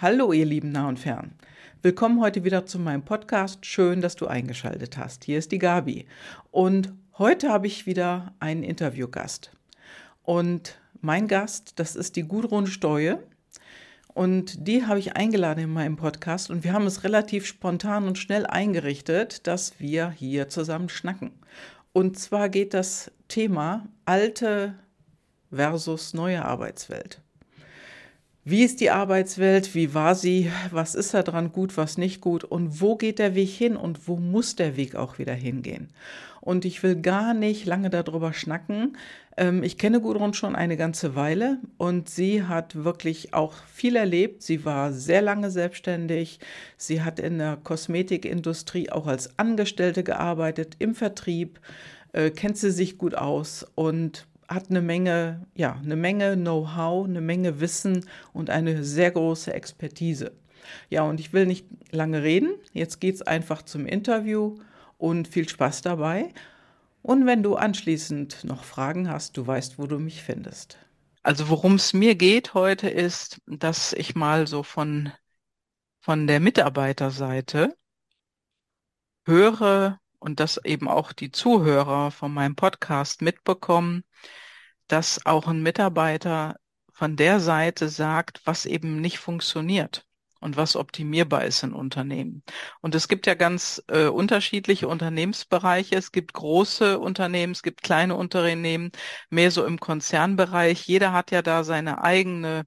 Hallo, ihr lieben nah und fern. Willkommen heute wieder zu meinem Podcast. Schön, dass du eingeschaltet hast. Hier ist die Gabi. Und heute habe ich wieder einen Interviewgast. Und mein Gast, das ist die Gudrun Steue. Und die habe ich eingeladen in meinem Podcast. Und wir haben es relativ spontan und schnell eingerichtet, dass wir hier zusammen schnacken. Und zwar geht das Thema alte versus neue Arbeitswelt. Wie ist die Arbeitswelt? Wie war sie? Was ist da dran gut, was nicht gut? Und wo geht der Weg hin und wo muss der Weg auch wieder hingehen? Und ich will gar nicht lange darüber schnacken. Ähm, ich kenne Gudrun schon eine ganze Weile und sie hat wirklich auch viel erlebt. Sie war sehr lange selbstständig. Sie hat in der Kosmetikindustrie auch als Angestellte gearbeitet, im Vertrieb, äh, kennt sie sich gut aus und hat eine Menge, ja, eine Menge Know-how, eine Menge Wissen und eine sehr große Expertise. Ja, und ich will nicht lange reden. Jetzt geht's einfach zum Interview und viel Spaß dabei. Und wenn du anschließend noch Fragen hast, du weißt, wo du mich findest. Also worum es mir geht heute ist, dass ich mal so von, von der Mitarbeiterseite höre und dass eben auch die Zuhörer von meinem Podcast mitbekommen, dass auch ein Mitarbeiter von der Seite sagt, was eben nicht funktioniert und was optimierbar ist in Unternehmen. Und es gibt ja ganz äh, unterschiedliche Unternehmensbereiche. Es gibt große Unternehmen, es gibt kleine Unternehmen, mehr so im Konzernbereich. Jeder hat ja da seine eigene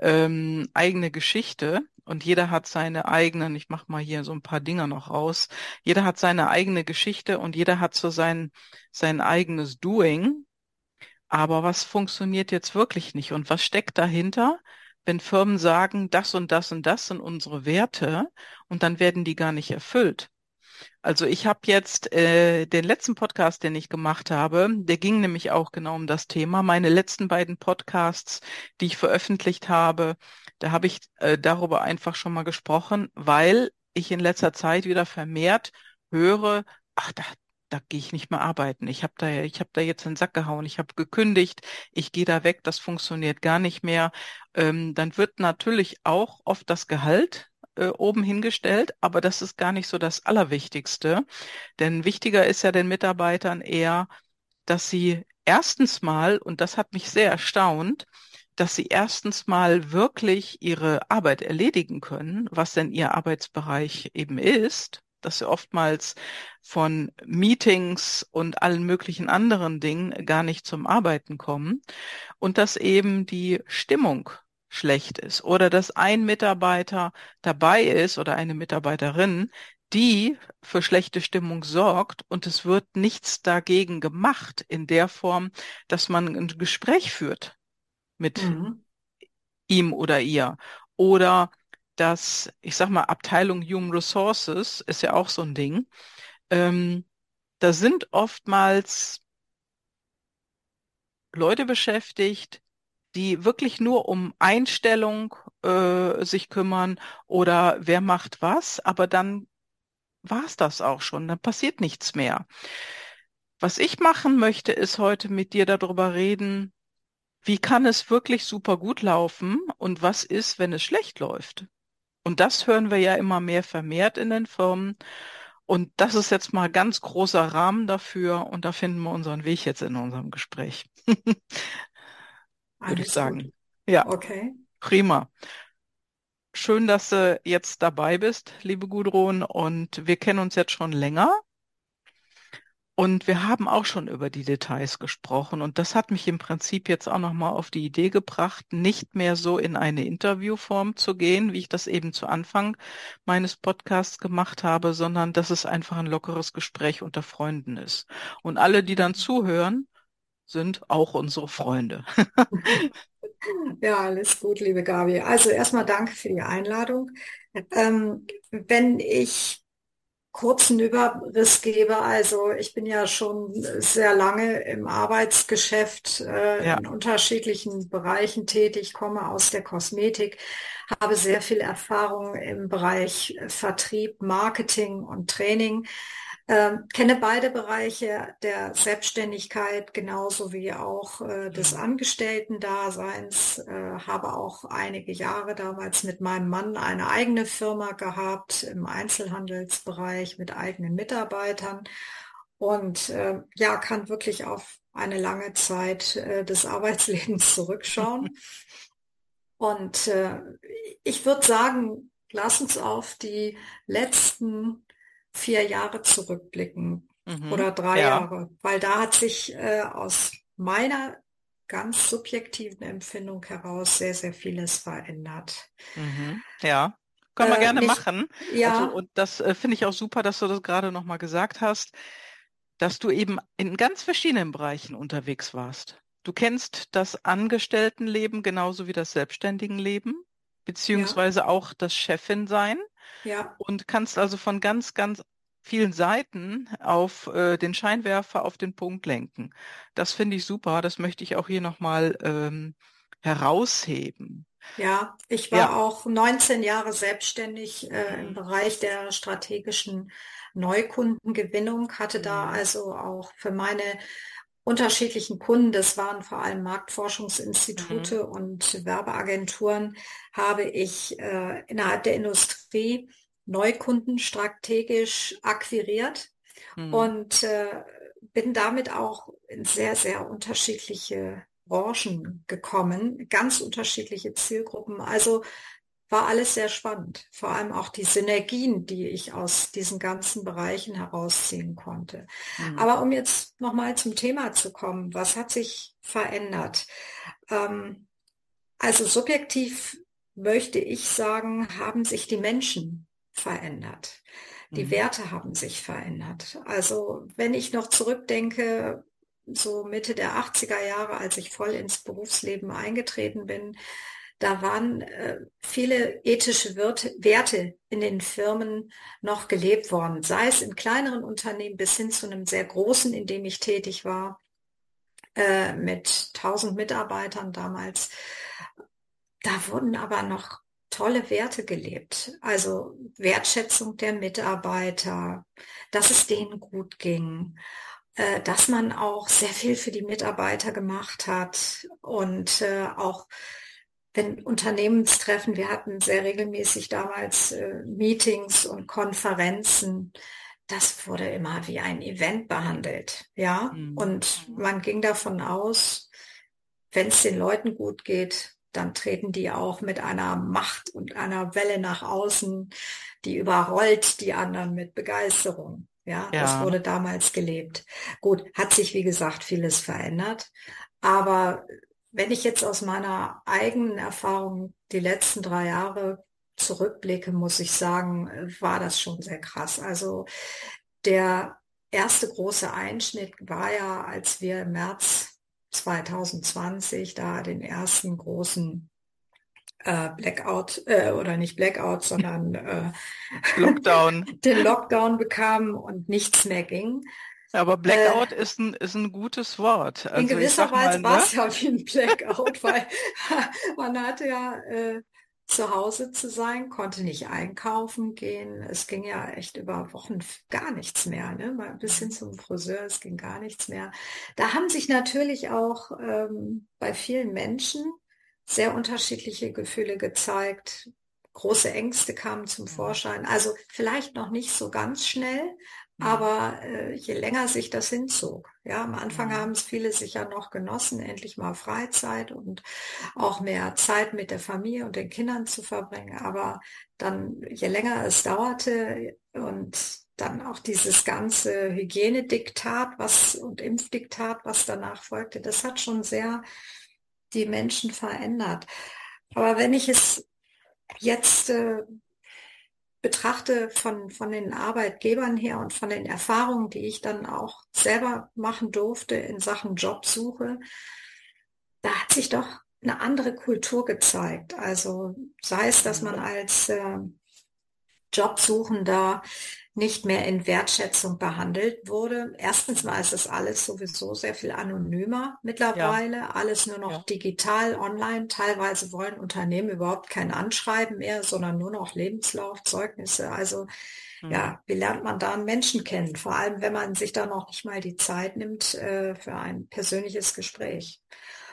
ähm, eigene Geschichte und jeder hat seine eigenen, ich mache mal hier so ein paar Dinger noch raus, jeder hat seine eigene Geschichte und jeder hat so sein, sein eigenes Doing aber was funktioniert jetzt wirklich nicht? Und was steckt dahinter, wenn Firmen sagen, das und das und das sind unsere Werte und dann werden die gar nicht erfüllt? Also ich habe jetzt äh, den letzten Podcast, den ich gemacht habe, der ging nämlich auch genau um das Thema. Meine letzten beiden Podcasts, die ich veröffentlicht habe, da habe ich äh, darüber einfach schon mal gesprochen, weil ich in letzter Zeit wieder vermehrt höre, ach, da, da gehe ich nicht mehr arbeiten. Ich habe da, ich habe da jetzt einen Sack gehauen, ich habe gekündigt, ich gehe da weg, das funktioniert gar nicht mehr. Ähm, dann wird natürlich auch oft das Gehalt äh, oben hingestellt, aber das ist gar nicht so das Allerwichtigste. Denn wichtiger ist ja den Mitarbeitern eher, dass sie erstens mal, und das hat mich sehr erstaunt, dass sie erstens mal wirklich ihre Arbeit erledigen können, was denn ihr Arbeitsbereich eben ist dass sie oftmals von Meetings und allen möglichen anderen Dingen gar nicht zum Arbeiten kommen und dass eben die Stimmung schlecht ist oder dass ein Mitarbeiter dabei ist oder eine Mitarbeiterin, die für schlechte Stimmung sorgt und es wird nichts dagegen gemacht in der Form, dass man ein Gespräch führt mit mhm. ihm oder ihr oder dass, ich sag mal, Abteilung Human Resources ist ja auch so ein Ding. Ähm, da sind oftmals Leute beschäftigt, die wirklich nur um Einstellung äh, sich kümmern oder wer macht was, aber dann war's das auch schon, dann passiert nichts mehr. Was ich machen möchte, ist heute mit dir darüber reden, wie kann es wirklich super gut laufen und was ist, wenn es schlecht läuft? Und das hören wir ja immer mehr vermehrt in den Firmen. Und das ist jetzt mal ganz großer Rahmen dafür und da finden wir unseren Weg jetzt in unserem Gespräch. Würde ich sagen. Gut. Ja. Okay. Prima. Schön, dass du jetzt dabei bist, liebe Gudrun. Und wir kennen uns jetzt schon länger. Und wir haben auch schon über die Details gesprochen. Und das hat mich im Prinzip jetzt auch nochmal auf die Idee gebracht, nicht mehr so in eine Interviewform zu gehen, wie ich das eben zu Anfang meines Podcasts gemacht habe, sondern dass es einfach ein lockeres Gespräch unter Freunden ist. Und alle, die dann zuhören, sind auch unsere Freunde. Ja, alles gut, liebe Gabi. Also erstmal danke für die Einladung. Ähm, wenn ich kurzen Überriss gebe. Also ich bin ja schon sehr lange im Arbeitsgeschäft äh, ja. in unterschiedlichen Bereichen tätig, komme aus der Kosmetik, habe sehr viel Erfahrung im Bereich Vertrieb, Marketing und Training. Ähm, kenne beide Bereiche der Selbstständigkeit genauso wie auch äh, des mhm. Angestellten-Daseins. Äh, habe auch einige Jahre damals mit meinem Mann eine eigene Firma gehabt im Einzelhandelsbereich mit eigenen Mitarbeitern und äh, ja, kann wirklich auf eine lange Zeit äh, des Arbeitslebens zurückschauen. Und äh, ich würde sagen, lass uns auf die letzten vier Jahre zurückblicken mhm. oder drei ja. Jahre, weil da hat sich äh, aus meiner ganz subjektiven Empfindung heraus sehr, sehr vieles verändert. Mhm. Ja, können wir äh, gerne nicht, machen. Ja. Also, und das äh, finde ich auch super, dass du das gerade nochmal gesagt hast, dass du eben in ganz verschiedenen Bereichen unterwegs warst. Du kennst das Angestelltenleben genauso wie das Selbstständigenleben, beziehungsweise ja. auch das Chefin sein. Ja. Und kannst also von ganz, ganz vielen Seiten auf äh, den Scheinwerfer auf den Punkt lenken. Das finde ich super. Das möchte ich auch hier nochmal ähm, herausheben. Ja, ich war ja. auch 19 Jahre selbstständig äh, im mhm. Bereich der strategischen Neukundengewinnung, hatte da mhm. also auch für meine unterschiedlichen Kunden, das waren vor allem Marktforschungsinstitute mhm. und Werbeagenturen, habe ich äh, innerhalb der Industrie Neukunden strategisch akquiriert mhm. und äh, bin damit auch in sehr, sehr unterschiedliche Branchen gekommen, ganz unterschiedliche Zielgruppen. Also war alles sehr spannend. Vor allem auch die Synergien, die ich aus diesen ganzen Bereichen herausziehen konnte. Mhm. Aber um jetzt nochmal zum Thema zu kommen, was hat sich verändert? Ähm, also subjektiv möchte ich sagen, haben sich die Menschen verändert. Die mhm. Werte haben sich verändert. Also wenn ich noch zurückdenke, so Mitte der 80er Jahre, als ich voll ins Berufsleben eingetreten bin, da waren äh, viele ethische Werte in den Firmen noch gelebt worden, sei es in kleineren Unternehmen bis hin zu einem sehr großen, in dem ich tätig war, äh, mit 1000 Mitarbeitern damals. Da wurden aber noch tolle Werte gelebt. Also Wertschätzung der Mitarbeiter, dass es denen gut ging, äh, dass man auch sehr viel für die Mitarbeiter gemacht hat und äh, auch wenn Unternehmenstreffen, wir hatten sehr regelmäßig damals äh, Meetings und Konferenzen, das wurde immer wie ein Event behandelt, ja. Mhm. Und man ging davon aus, wenn es den Leuten gut geht, dann treten die auch mit einer Macht und einer Welle nach außen, die überrollt die anderen mit Begeisterung. Ja, ja, das wurde damals gelebt. Gut, hat sich wie gesagt vieles verändert, aber wenn ich jetzt aus meiner eigenen Erfahrung die letzten drei Jahre zurückblicke, muss ich sagen, war das schon sehr krass. Also der erste große Einschnitt war ja, als wir im März 2020 da den ersten großen äh, Blackout äh, oder nicht Blackout, sondern äh, Lockdown. den Lockdown bekamen und nichts mehr ging. Aber Blackout äh, ist, ein, ist ein gutes Wort. Also in gewisser Weise war es ne? ja wie ein Blackout, weil man hatte ja äh, zu Hause zu sein, konnte nicht einkaufen gehen. Es ging ja echt über Wochen gar nichts mehr, ne? Mal ein bisschen zum Friseur, es ging gar nichts mehr. Da haben sich natürlich auch ähm, bei vielen Menschen sehr unterschiedliche Gefühle gezeigt. Große Ängste kamen zum Vorschein. Also vielleicht noch nicht so ganz schnell, Mhm. Aber äh, je länger sich das hinzog, ja, am Anfang mhm. haben es viele sicher noch genossen, endlich mal Freizeit und auch mehr Zeit mit der Familie und den Kindern zu verbringen. Aber dann, je länger es dauerte und dann auch dieses ganze Hygienediktat was und Impfdiktat, was danach folgte, das hat schon sehr die Menschen verändert. Aber wenn ich es jetzt äh, betrachte von, von den Arbeitgebern her und von den Erfahrungen, die ich dann auch selber machen durfte in Sachen Jobsuche, da hat sich doch eine andere Kultur gezeigt. Also sei es, dass man als äh, Jobsuchender nicht mehr in Wertschätzung behandelt wurde. Erstens mal ist das alles sowieso sehr viel anonymer mittlerweile, ja. alles nur noch ja. digital, online. Teilweise wollen Unternehmen überhaupt kein Anschreiben mehr, sondern nur noch Lebenslauf, Zeugnisse. Also mhm. ja, wie lernt man da einen Menschen kennen? Vor allem, wenn man sich da noch nicht mal die Zeit nimmt äh, für ein persönliches Gespräch.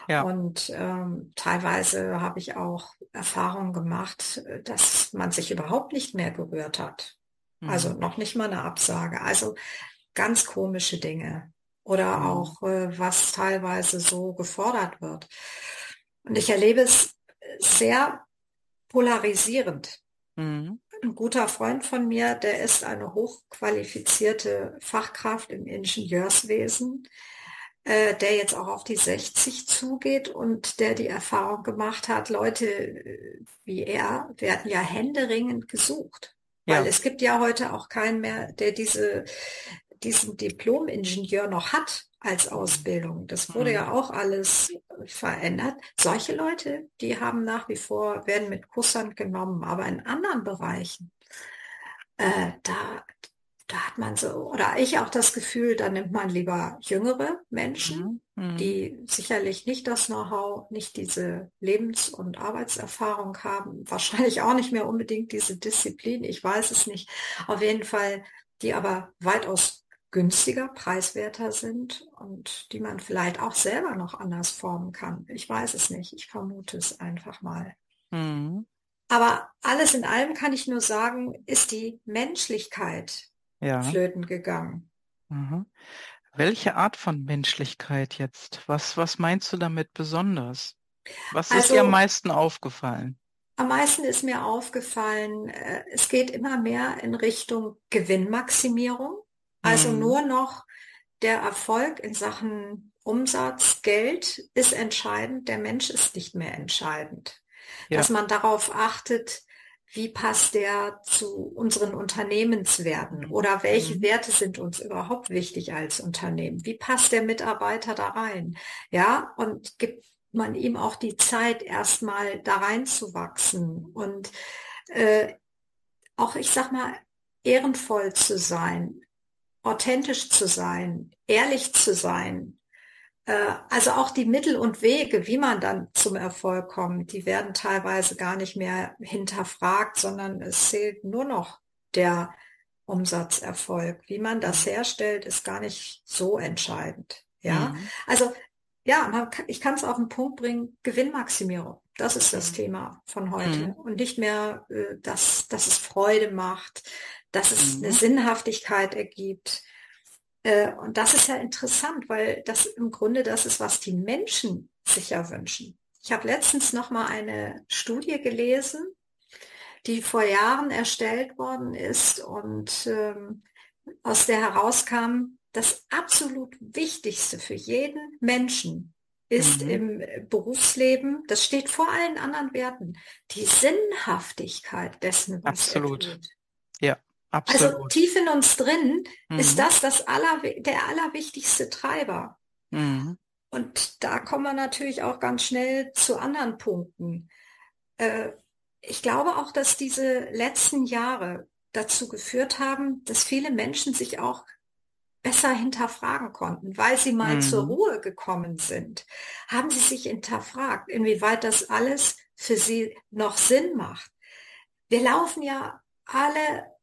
Ja. Und ähm, teilweise habe ich auch Erfahrungen gemacht, äh, dass man sich überhaupt nicht mehr gerührt hat. Also mhm. noch nicht mal eine Absage. Also ganz komische Dinge. Oder mhm. auch, äh, was teilweise so gefordert wird. Und ich erlebe es sehr polarisierend. Mhm. Ein guter Freund von mir, der ist eine hochqualifizierte Fachkraft im Ingenieurswesen, äh, der jetzt auch auf die 60 zugeht und der die Erfahrung gemacht hat, Leute äh, wie er werden ja händeringend gesucht. Weil ja. es gibt ja heute auch keinen mehr, der diese, diesen Diplom-Ingenieur noch hat als Ausbildung. Das wurde mhm. ja auch alles verändert. Solche Leute, die haben nach wie vor, werden mit Kusshand genommen, aber in anderen Bereichen, äh, da, da hat man so, oder ich auch das Gefühl, da nimmt man lieber jüngere Menschen, mhm. Mhm. die sicherlich nicht das Know-how, nicht diese Lebens- und Arbeitserfahrung haben, wahrscheinlich auch nicht mehr unbedingt diese Disziplin, ich weiß es nicht. Auf jeden Fall, die aber weitaus günstiger, preiswerter sind und die man vielleicht auch selber noch anders formen kann. Ich weiß es nicht, ich vermute es einfach mal. Mhm. Aber alles in allem kann ich nur sagen, ist die Menschlichkeit ja. flöten gegangen. Mhm. Welche Art von Menschlichkeit jetzt? Was, was meinst du damit besonders? Was also, ist dir am meisten aufgefallen? Am meisten ist mir aufgefallen, äh, es geht immer mehr in Richtung Gewinnmaximierung. Also mhm. nur noch der Erfolg in Sachen Umsatz, Geld ist entscheidend, der Mensch ist nicht mehr entscheidend. Ja. Dass man darauf achtet, wie passt der zu unseren Unternehmenswerten oder welche mhm. Werte sind uns überhaupt wichtig als Unternehmen? Wie passt der Mitarbeiter da rein? Ja, und gibt man ihm auch die Zeit, erstmal da reinzuwachsen und äh, auch, ich sag mal, ehrenvoll zu sein, authentisch zu sein, ehrlich zu sein, also auch die Mittel und Wege, wie man dann zum Erfolg kommt, die werden teilweise gar nicht mehr hinterfragt, sondern es zählt nur noch der Umsatzerfolg. Wie man das mhm. herstellt, ist gar nicht so entscheidend. Ja, mhm. also ja, man, ich kann es auf den Punkt bringen, Gewinnmaximierung. Das ist das mhm. Thema von heute. Mhm. Und nicht mehr, äh, dass, dass es Freude macht, dass es eine mhm. Sinnhaftigkeit ergibt, äh, und das ist ja interessant, weil das im Grunde das ist, was die Menschen sich ja wünschen. Ich habe letztens noch mal eine Studie gelesen, die vor Jahren erstellt worden ist und ähm, aus der herauskam, das absolut Wichtigste für jeden Menschen ist mhm. im Berufsleben, das steht vor allen anderen Werten, die Sinnhaftigkeit dessen, was Absolut. er tut. Ja. Also Absolut. Also tief in uns drin mhm. ist das, das aller, der allerwichtigste Treiber. Mhm. Und da kommen wir natürlich auch ganz schnell zu anderen Punkten. Äh, ich glaube auch, dass diese letzten Jahre dazu geführt haben, dass viele Menschen sich auch besser hinterfragen konnten, weil sie mal mhm. zur Ruhe gekommen sind. Haben sie sich hinterfragt, inwieweit das alles für sie noch Sinn macht. Wir laufen ja alle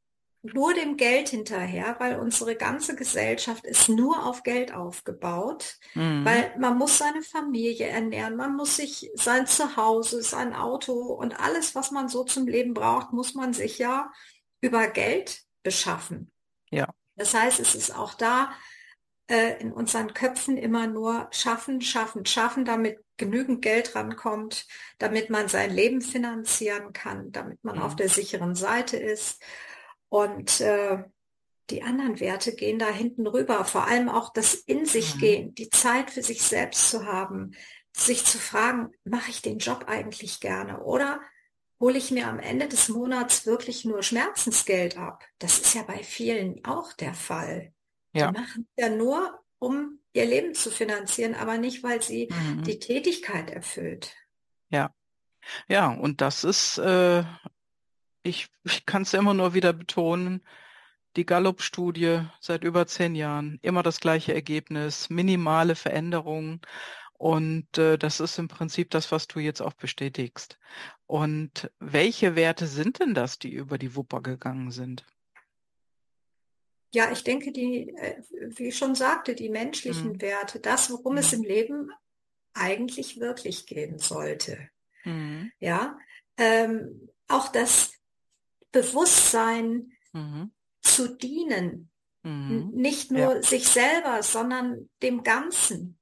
nur dem Geld hinterher, weil unsere ganze Gesellschaft ist nur auf Geld aufgebaut, mhm. weil man muss seine Familie ernähren, man muss sich sein Zuhause, sein Auto und alles, was man so zum Leben braucht, muss man sich ja über Geld beschaffen. Ja. Das heißt, es ist auch da äh, in unseren Köpfen immer nur schaffen, schaffen, schaffen, damit genügend Geld rankommt, damit man sein Leben finanzieren kann, damit man mhm. auf der sicheren Seite ist. Und äh, die anderen Werte gehen da hinten rüber. Vor allem auch das in sich mhm. gehen, die Zeit für sich selbst zu haben, sich zu fragen, mache ich den Job eigentlich gerne oder hole ich mir am Ende des Monats wirklich nur Schmerzensgeld ab? Das ist ja bei vielen auch der Fall. Ja. Die machen ja nur, um ihr Leben zu finanzieren, aber nicht, weil sie mhm. die Tätigkeit erfüllt. Ja. Ja, und das ist äh, ich, ich kann es immer nur wieder betonen, die Gallup-Studie seit über zehn Jahren, immer das gleiche Ergebnis, minimale Veränderungen. Und äh, das ist im Prinzip das, was du jetzt auch bestätigst. Und welche Werte sind denn das, die über die Wupper gegangen sind? Ja, ich denke, die, äh, wie ich schon sagte, die menschlichen mhm. Werte, das, worum mhm. es im Leben eigentlich wirklich gehen sollte. Mhm. Ja, ähm, auch das Bewusstsein mhm. zu dienen, mhm. nicht nur ja. sich selber, sondern dem Ganzen.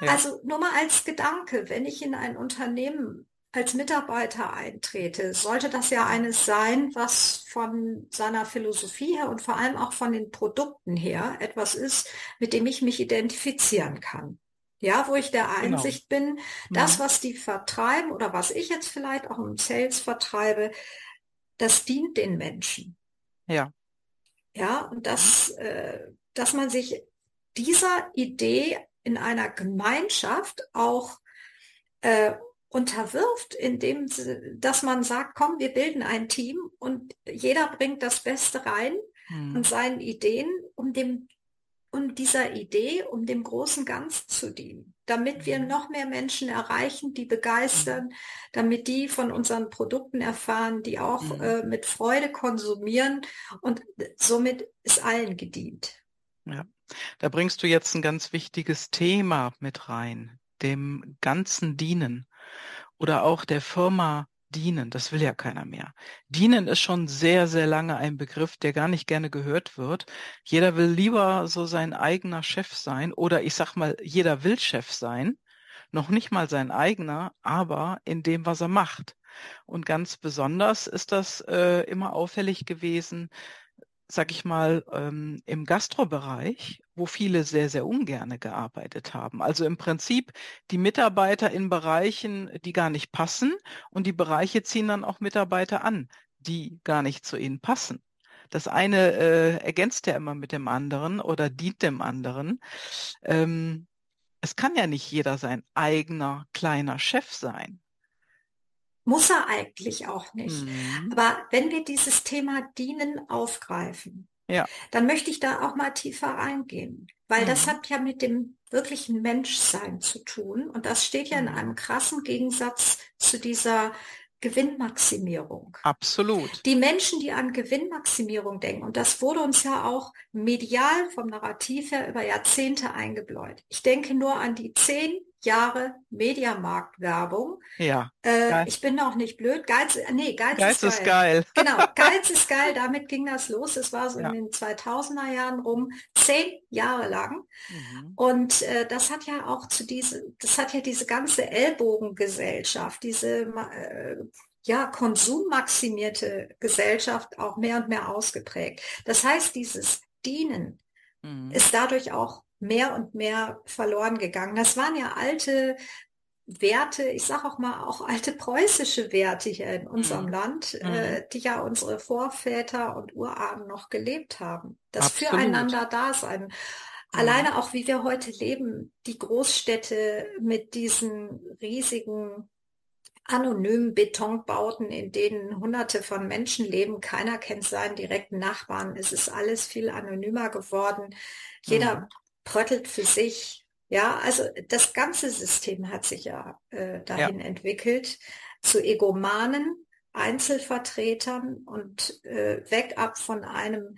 Ja. Also nur mal als Gedanke, wenn ich in ein Unternehmen als Mitarbeiter eintrete, sollte das ja eines sein, was von seiner Philosophie her und vor allem auch von den Produkten her etwas ist, mit dem ich mich identifizieren kann. Ja, wo ich der genau. Einsicht genau. bin, das, mhm. was die vertreiben oder was ich jetzt vielleicht auch im Sales vertreibe, das dient den Menschen. Ja. Ja, und dass, äh, dass man sich dieser Idee in einer Gemeinschaft auch äh, unterwirft, indem dass man sagt, komm, wir bilden ein Team und jeder bringt das Beste rein mhm. und seinen Ideen, um dem um dieser Idee, um dem großen Ganz zu dienen, damit wir mhm. noch mehr Menschen erreichen, die begeistern, damit die von unseren Produkten erfahren, die auch mhm. äh, mit Freude konsumieren und somit ist allen gedient. Ja, da bringst du jetzt ein ganz wichtiges Thema mit rein, dem ganzen Dienen oder auch der Firma dienen, das will ja keiner mehr. Dienen ist schon sehr, sehr lange ein Begriff, der gar nicht gerne gehört wird. Jeder will lieber so sein eigener Chef sein oder ich sag mal, jeder will Chef sein, noch nicht mal sein eigener, aber in dem, was er macht. Und ganz besonders ist das äh, immer auffällig gewesen, sag ich mal, ähm, im Gastrobereich, wo viele sehr, sehr ungerne gearbeitet haben. Also im Prinzip die Mitarbeiter in Bereichen, die gar nicht passen und die Bereiche ziehen dann auch Mitarbeiter an, die gar nicht zu ihnen passen. Das eine äh, ergänzt ja immer mit dem anderen oder dient dem anderen. Ähm, es kann ja nicht jeder sein eigener kleiner Chef sein. Muss er eigentlich auch nicht. Mhm. Aber wenn wir dieses Thema Dienen aufgreifen, ja. dann möchte ich da auch mal tiefer reingehen, weil mhm. das hat ja mit dem wirklichen Menschsein zu tun und das steht ja in mhm. einem krassen Gegensatz zu dieser Gewinnmaximierung. Absolut. Die Menschen, die an Gewinnmaximierung denken, und das wurde uns ja auch medial vom Narrativ her über Jahrzehnte eingebläut. Ich denke nur an die zehn Jahre Mediamarkt-Werbung. Ja. Äh, ich bin noch nicht blöd. Geiz, nee, Geiz, Geiz ist, geil. ist, geil. Genau, Geiz ist geil. Damit ging das los. Es war so ja. in den 2000er Jahren rum, zehn Jahre lang. Mhm. Und äh, das hat ja auch zu diese, das hat ja diese ganze Ellbogengesellschaft, diese äh, ja, konsummaximierte Gesellschaft auch mehr und mehr ausgeprägt. Das heißt, dieses Dienen mhm. ist dadurch auch mehr und mehr verloren gegangen. Das waren ja alte Werte, ich sage auch mal auch alte preußische Werte hier in unserem mhm. Land, äh, mhm. die ja unsere Vorväter und Urahnen noch gelebt haben. Das Absolut. Füreinander Dasein. Mhm. Alleine auch, wie wir heute leben, die Großstädte mit diesen riesigen anonymen Betonbauten, in denen hunderte von Menschen leben. Keiner kennt seinen direkten Nachbarn. Es ist alles viel anonymer geworden. Jeder mhm pröttelt für sich. Ja, also das ganze System hat sich ja äh, dahin ja. entwickelt zu Egomanen, Einzelvertretern und äh, weg ab von einem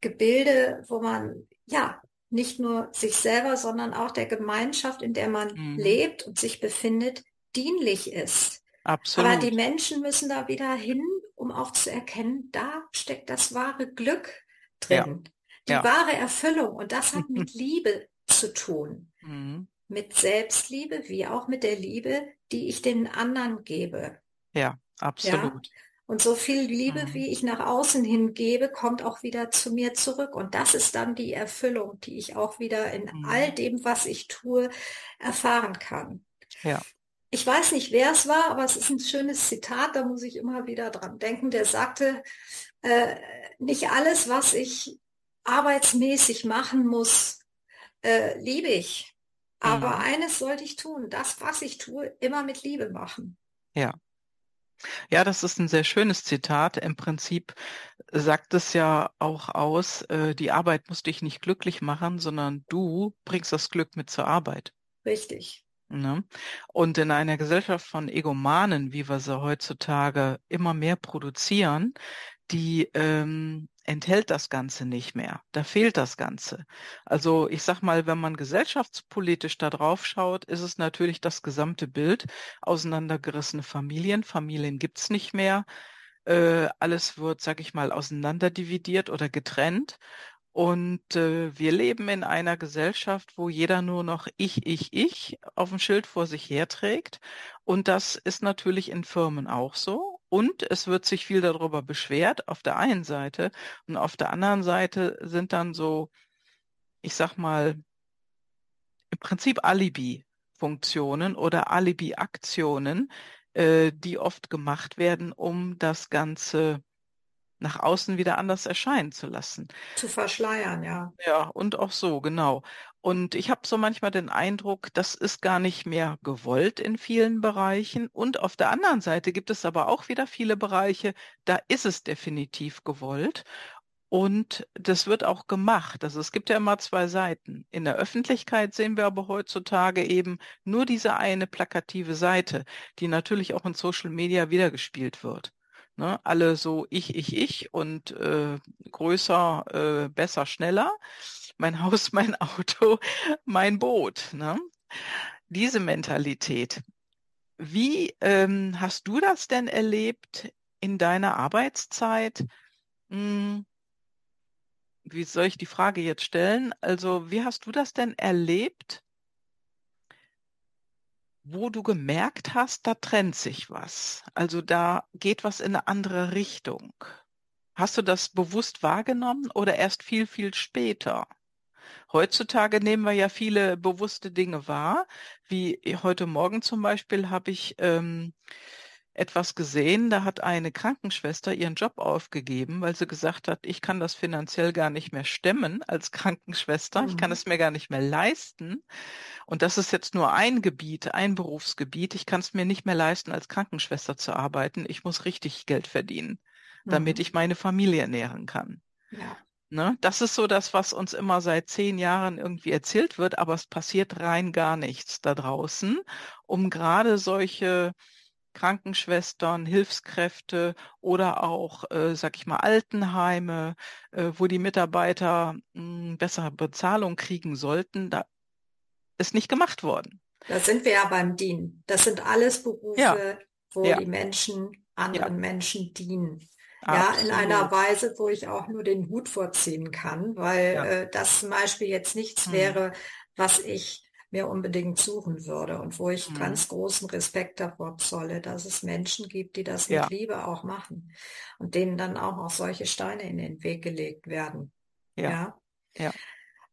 Gebilde, wo man ja nicht nur sich selber, sondern auch der Gemeinschaft, in der man mhm. lebt und sich befindet, dienlich ist. Absolut. Aber die Menschen müssen da wieder hin, um auch zu erkennen, da steckt das wahre Glück drin. Ja die ja. wahre Erfüllung. Und das hat mit Liebe zu tun. Mhm. Mit Selbstliebe wie auch mit der Liebe, die ich den anderen gebe. Ja, absolut. Ja? Und so viel Liebe, mhm. wie ich nach außen hin gebe, kommt auch wieder zu mir zurück. Und das ist dann die Erfüllung, die ich auch wieder in mhm. all dem, was ich tue, erfahren kann. Ja. Ich weiß nicht, wer es war, aber es ist ein schönes Zitat, da muss ich immer wieder dran denken. Der sagte, äh, nicht alles, was ich arbeitsmäßig machen muss, äh, liebe ich. Aber mhm. eines sollte ich tun, das, was ich tue, immer mit Liebe machen. Ja. Ja, das ist ein sehr schönes Zitat. Im Prinzip sagt es ja auch aus, äh, die Arbeit muss dich nicht glücklich machen, sondern du bringst das Glück mit zur Arbeit. Richtig. Ne? Und in einer Gesellschaft von Egomanen, wie wir sie heutzutage immer mehr produzieren, die ähm, enthält das Ganze nicht mehr. Da fehlt das Ganze. Also ich sag mal, wenn man gesellschaftspolitisch da drauf schaut, ist es natürlich das gesamte Bild. Auseinandergerissene Familien, Familien gibt's nicht mehr. Äh, alles wird, sag ich mal, auseinanderdividiert oder getrennt. Und äh, wir leben in einer Gesellschaft, wo jeder nur noch ich, ich, ich auf dem Schild vor sich herträgt. Und das ist natürlich in Firmen auch so. Und es wird sich viel darüber beschwert, auf der einen Seite. Und auf der anderen Seite sind dann so, ich sag mal, im Prinzip Alibi-Funktionen oder Alibi-Aktionen, äh, die oft gemacht werden, um das Ganze nach außen wieder anders erscheinen zu lassen. Zu verschleiern, ja. Ja, und auch so, genau. Und ich habe so manchmal den Eindruck, das ist gar nicht mehr gewollt in vielen Bereichen. Und auf der anderen Seite gibt es aber auch wieder viele Bereiche, da ist es definitiv gewollt. Und das wird auch gemacht. Also es gibt ja immer zwei Seiten. In der Öffentlichkeit sehen wir aber heutzutage eben nur diese eine plakative Seite, die natürlich auch in Social Media wiedergespielt wird. Ne, alle so ich, ich, ich und äh, größer, äh, besser, schneller. Mein Haus, mein Auto, mein Boot. Ne? Diese Mentalität. Wie ähm, hast du das denn erlebt in deiner Arbeitszeit? Hm, wie soll ich die Frage jetzt stellen? Also, wie hast du das denn erlebt? wo du gemerkt hast, da trennt sich was. Also da geht was in eine andere Richtung. Hast du das bewusst wahrgenommen oder erst viel, viel später? Heutzutage nehmen wir ja viele bewusste Dinge wahr, wie heute Morgen zum Beispiel habe ich ähm, etwas gesehen, da hat eine Krankenschwester ihren Job aufgegeben, weil sie gesagt hat, ich kann das finanziell gar nicht mehr stemmen als Krankenschwester, mhm. ich kann mhm. es mir gar nicht mehr leisten. Und das ist jetzt nur ein Gebiet, ein Berufsgebiet. Ich kann es mir nicht mehr leisten, als Krankenschwester zu arbeiten. Ich muss richtig Geld verdienen, mhm. damit ich meine Familie ernähren kann. Ja. Ne? Das ist so das, was uns immer seit zehn Jahren irgendwie erzählt wird, aber es passiert rein gar nichts da draußen, um gerade solche Krankenschwestern, Hilfskräfte oder auch, äh, sag ich mal, Altenheime, äh, wo die Mitarbeiter mh, hm, bessere Bezahlung kriegen sollten, da ist nicht gemacht worden. Da sind wir ja beim Dienen. Das sind alles Berufe, ja. wo ja. die Menschen anderen ja. Menschen dienen. Ja, in einer Weise, wo ich auch nur den Hut vorziehen kann, weil äh, das zum Beispiel jetzt nichts hm. wäre, was ich mir unbedingt suchen würde und wo ich mhm. ganz großen Respekt davor zolle, dass es Menschen gibt, die das ja. mit Liebe auch machen und denen dann auch noch solche Steine in den Weg gelegt werden. Ja. ja. ja.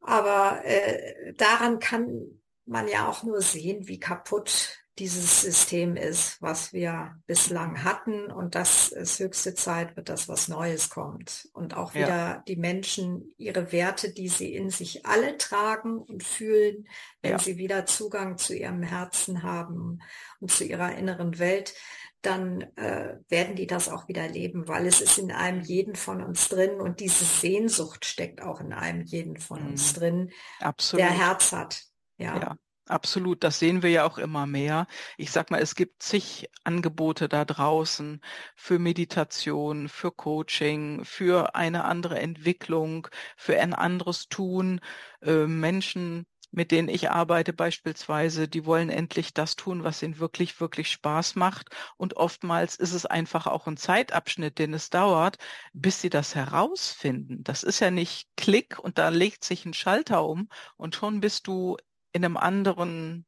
Aber äh, daran kann man ja auch nur sehen, wie kaputt dieses System ist, was wir bislang hatten und dass es höchste Zeit wird, dass was Neues kommt und auch wieder ja. die Menschen ihre Werte, die sie in sich alle tragen und fühlen, wenn ja. sie wieder Zugang zu ihrem Herzen haben und zu ihrer inneren Welt, dann äh, werden die das auch wieder leben, weil es ist in einem jeden von uns drin und diese Sehnsucht steckt auch in einem jeden von mhm. uns drin, Absolut. der Herz hat. Ja. ja. Absolut, das sehen wir ja auch immer mehr. Ich sag mal, es gibt zig Angebote da draußen für Meditation, für Coaching, für eine andere Entwicklung, für ein anderes Tun. Äh, Menschen, mit denen ich arbeite beispielsweise, die wollen endlich das tun, was ihnen wirklich, wirklich Spaß macht. Und oftmals ist es einfach auch ein Zeitabschnitt, den es dauert, bis sie das herausfinden. Das ist ja nicht Klick und da legt sich ein Schalter um und schon bist du in einem anderen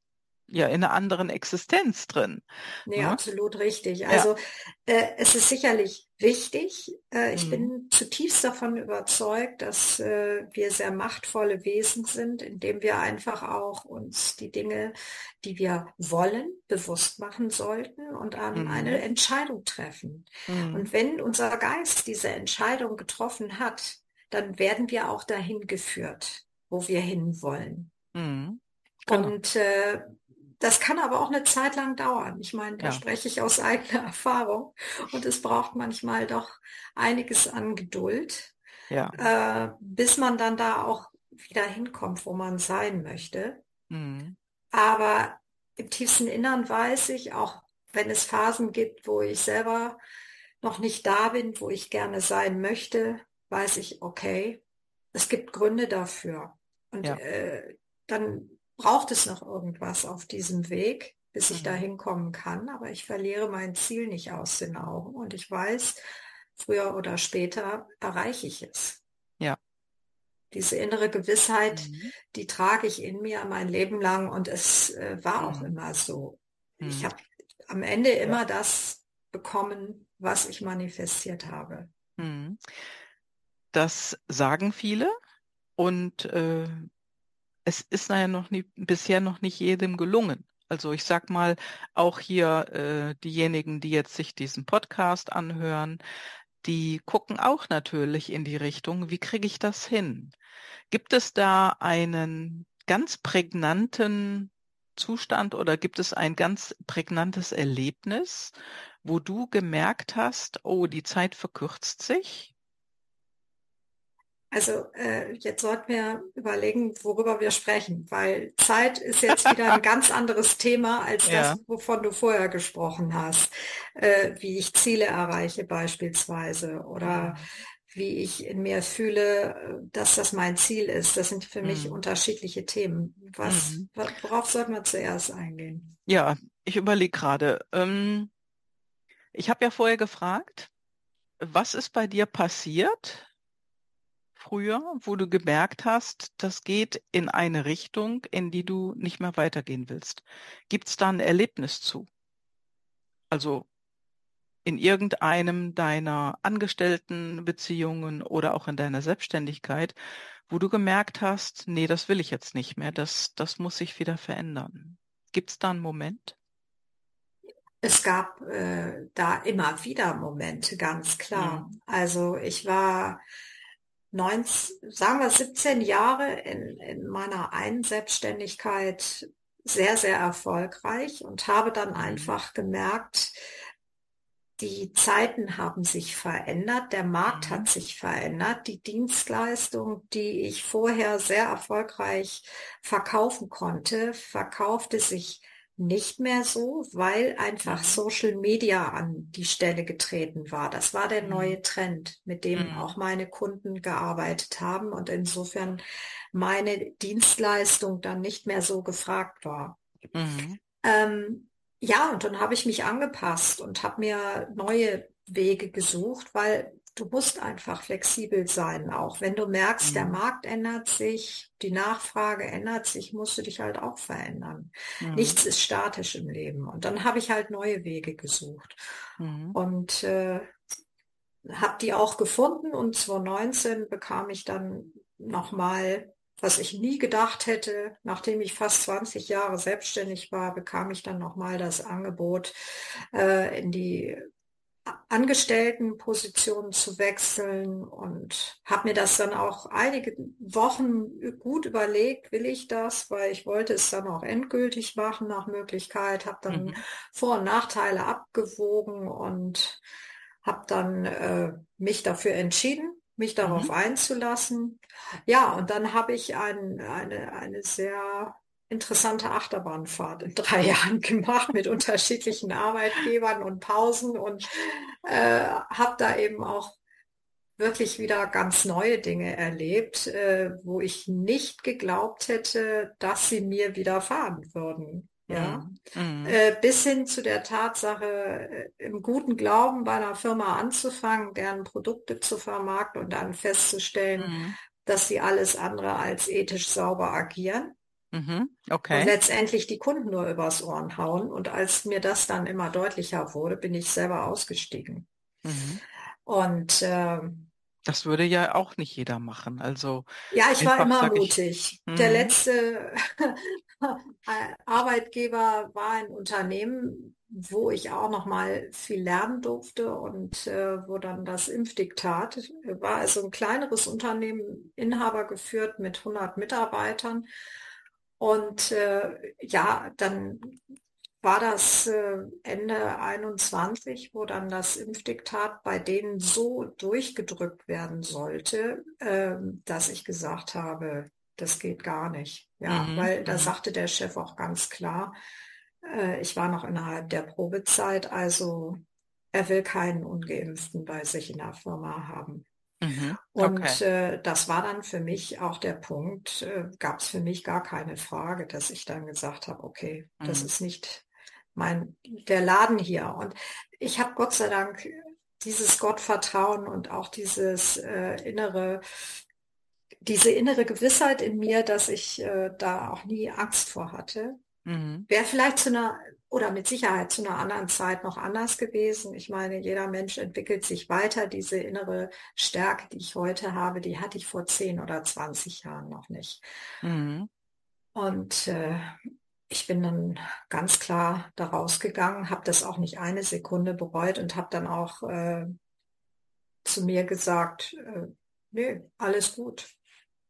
ja, in einer anderen Existenz drin. Nee, ja? Ne? absolut richtig. Also ja. äh, es ist sicherlich wichtig. Äh, ich mhm. bin zutiefst davon überzeugt, dass äh, wir sehr machtvolle Wesen sind, indem wir einfach auch uns die Dinge, die wir wollen, bewusst machen sollten und dann mhm. eine Entscheidung treffen. Mhm. Und wenn unser Geist diese Entscheidung getroffen hat, dann werden wir auch dahin geführt, wo wir hinwollen. Mhm. Genau. Und äh, das kann aber auch eine Zeit lang dauern. Ich meine, da ja. spreche ich aus eigener Erfahrung. Und es braucht manchmal doch einiges an Geduld, ja. äh, bis man dann da auch wieder hinkommt, wo man sein möchte. Mhm. Aber im tiefsten Innern weiß ich, auch wenn es Phasen gibt, wo ich selber noch nicht da bin, wo ich gerne sein möchte, weiß ich, okay, es gibt Gründe dafür. Und ja. äh, dann braucht es noch irgendwas auf diesem Weg, bis ich mhm. da hinkommen kann. Aber ich verliere mein Ziel nicht aus den Augen. Und ich weiß, früher oder später erreiche ich es. Ja. Diese innere Gewissheit, mhm. die trage ich in mir mein Leben lang und es äh, war mhm. auch immer so. Ich mhm. habe am Ende immer ja. das bekommen, was ich manifestiert habe. Mhm. Das sagen viele und äh, es ist naja noch nie, bisher noch nicht jedem gelungen. Also ich sag mal, auch hier äh, diejenigen, die jetzt sich diesen Podcast anhören, die gucken auch natürlich in die Richtung, wie kriege ich das hin? Gibt es da einen ganz prägnanten Zustand oder gibt es ein ganz prägnantes Erlebnis, wo du gemerkt hast, oh, die Zeit verkürzt sich? Also äh, jetzt sollten wir überlegen, worüber wir sprechen, weil Zeit ist jetzt wieder ein ganz anderes Thema als ja. das, wovon du vorher gesprochen hast, äh, wie ich Ziele erreiche beispielsweise oder mhm. wie ich in mir fühle, dass das mein Ziel ist. Das sind für mhm. mich unterschiedliche Themen. Was, mhm. worauf sollten wir zuerst eingehen? Ja, ich überlege gerade. Ähm, ich habe ja vorher gefragt, was ist bei dir passiert, früher, wo du gemerkt hast, das geht in eine Richtung, in die du nicht mehr weitergehen willst? Gibt es da ein Erlebnis zu? Also in irgendeinem deiner Angestelltenbeziehungen oder auch in deiner Selbstständigkeit, wo du gemerkt hast, nee, das will ich jetzt nicht mehr, das, das muss sich wieder verändern. Gibt es da einen Moment? Es gab äh, da immer wieder Momente, ganz klar. Mhm. Also ich war 19, sagen wir 17 Jahre in, in meiner einen Selbstständigkeit sehr, sehr erfolgreich und habe dann mhm. einfach gemerkt, die Zeiten haben sich verändert, der Markt hat mhm. sich verändert, die Dienstleistung, die ich vorher sehr erfolgreich verkaufen konnte, verkaufte sich nicht mehr so, weil einfach mhm. Social Media an die Stelle getreten war. Das war der neue mhm. Trend, mit dem mhm. auch meine Kunden gearbeitet haben und insofern meine Dienstleistung dann nicht mehr so gefragt war. Mhm. Ähm, ja, und dann habe ich mich angepasst und habe mir neue Wege gesucht, weil du musst einfach flexibel sein. Auch wenn du merkst, mhm. der Markt ändert sich, die Nachfrage ändert sich, musst du dich halt auch verändern. Mhm. Nichts ist statisch im Leben. Und dann habe ich halt neue Wege gesucht. Mhm. Und äh, habe die auch gefunden. Und 2019 bekam ich dann nochmal was ich nie gedacht hätte, nachdem ich fast 20 Jahre selbstständig war, bekam ich dann nochmal das Angebot, äh, in die Angestelltenpositionen zu wechseln und habe mir das dann auch einige Wochen gut überlegt, will ich das, weil ich wollte es dann auch endgültig machen nach Möglichkeit, habe dann mhm. Vor- und Nachteile abgewogen und habe dann äh, mich dafür entschieden, mich darauf mhm. einzulassen. Ja, und dann habe ich ein, eine, eine sehr interessante Achterbahnfahrt in drei Jahren gemacht mit unterschiedlichen Arbeitgebern und Pausen und äh, habe da eben auch wirklich wieder ganz neue Dinge erlebt, äh, wo ich nicht geglaubt hätte, dass sie mir widerfahren würden. Ja, mhm. äh, bis hin zu der Tatsache, äh, im guten Glauben bei einer Firma anzufangen, deren Produkte zu vermarkten und dann festzustellen, mhm. dass sie alles andere als ethisch sauber agieren. Mhm, okay. Und letztendlich die Kunden nur übers Ohren hauen. Und als mir das dann immer deutlicher wurde, bin ich selber ausgestiegen. Mhm. Und äh, das würde ja auch nicht jeder machen. Also ja, ich war immer mutig. Ich, Der mhm. letzte Arbeitgeber war ein Unternehmen, wo ich auch noch mal viel lernen durfte und äh, wo dann das Impfdiktat war also ein kleineres Unternehmen, Inhaber geführt mit 100 Mitarbeitern Und äh, ja, dann war das äh, Ende 21, wo dann das Impfdiktat bei denen so durchgedrückt werden sollte, äh, dass ich gesagt habe, das geht gar nicht. Ja, mhm. weil da sagte der Chef auch ganz klar, äh, ich war noch innerhalb der Probezeit, also er will keinen Ungeimpften bei sich in der Firma haben. Mhm. Und okay. äh, das war dann für mich auch der Punkt, äh, gab es für mich gar keine Frage, dass ich dann gesagt habe, okay, mhm. das ist nicht mein, der Laden hier. Und ich habe Gott sei Dank dieses Gottvertrauen und auch dieses äh, innere, diese innere Gewissheit in mir, dass ich äh, da auch nie Angst vor hatte. Mhm. Wäre vielleicht zu einer, oder mit Sicherheit zu einer anderen Zeit noch anders gewesen. Ich meine, jeder Mensch entwickelt sich weiter. Diese innere Stärke, die ich heute habe, die hatte ich vor 10 oder 20 Jahren noch nicht. Mhm. Und äh, ich bin dann ganz klar da rausgegangen, habe das auch nicht eine Sekunde bereut und habe dann auch äh, zu mir gesagt, äh, nö, alles gut.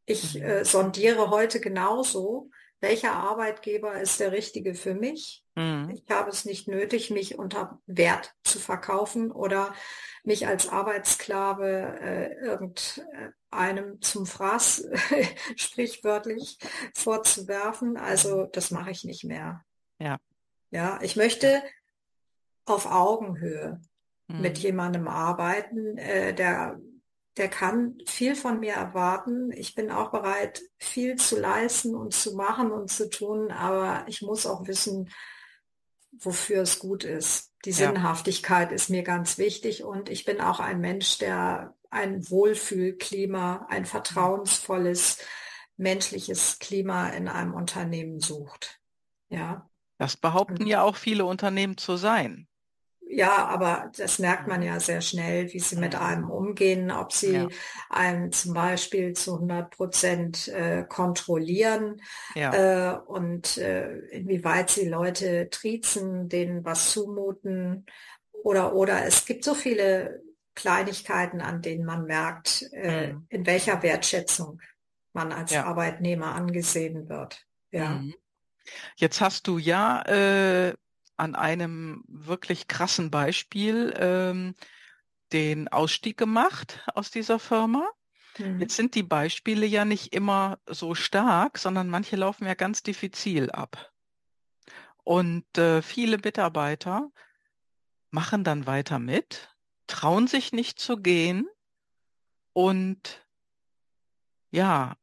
Ich mhm. äh, sondiere heute genauso, welcher Arbeitgeber ist der richtige für mich. Mhm. Ich habe es nicht nötig, mich unter Wert zu verkaufen oder mich als Arbeitssklave äh, irgendeinem zum Fraß sprichwörtlich vorzuwerfen. Also das mache ich nicht mehr. Ja. Ja, ich möchte auf Augenhöhe mhm. mit jemandem arbeiten, äh, der der kann viel von mir erwarten. Ich bin auch bereit, viel zu leisten und zu machen und zu tun, aber ich muss auch wissen, wofür es gut ist. Die ja. Sinnhaftigkeit ist mir ganz wichtig und ich bin auch ein Mensch, der ein Wohlfühlklima, ein vertrauensvolles menschliches Klima in einem Unternehmen sucht. Ja. Das behaupten ja auch viele Unternehmen zu sein. Ja, aber das merkt man ja sehr schnell, wie sie mit einem umgehen, ob sie ja. einen zum Beispiel zu 100 Prozent äh, kontrollieren ja. äh, und äh, inwieweit sie Leute triezen, denen was zumuten oder oder es gibt so viele Kleinigkeiten, an denen man merkt, äh, mhm. in welcher Wertschätzung man als ja. Arbeitnehmer angesehen wird. Ja. Mhm. Jetzt hast du ja äh, an einem wirklich krassen Beispiel ähm, den Ausstieg gemacht aus dieser Firma. Mhm. Jetzt sind die Beispiele ja nicht immer so stark, sondern manche laufen ja ganz diffizil ab. Und äh, viele Mitarbeiter machen dann weiter mit, trauen sich nicht zu gehen und ja,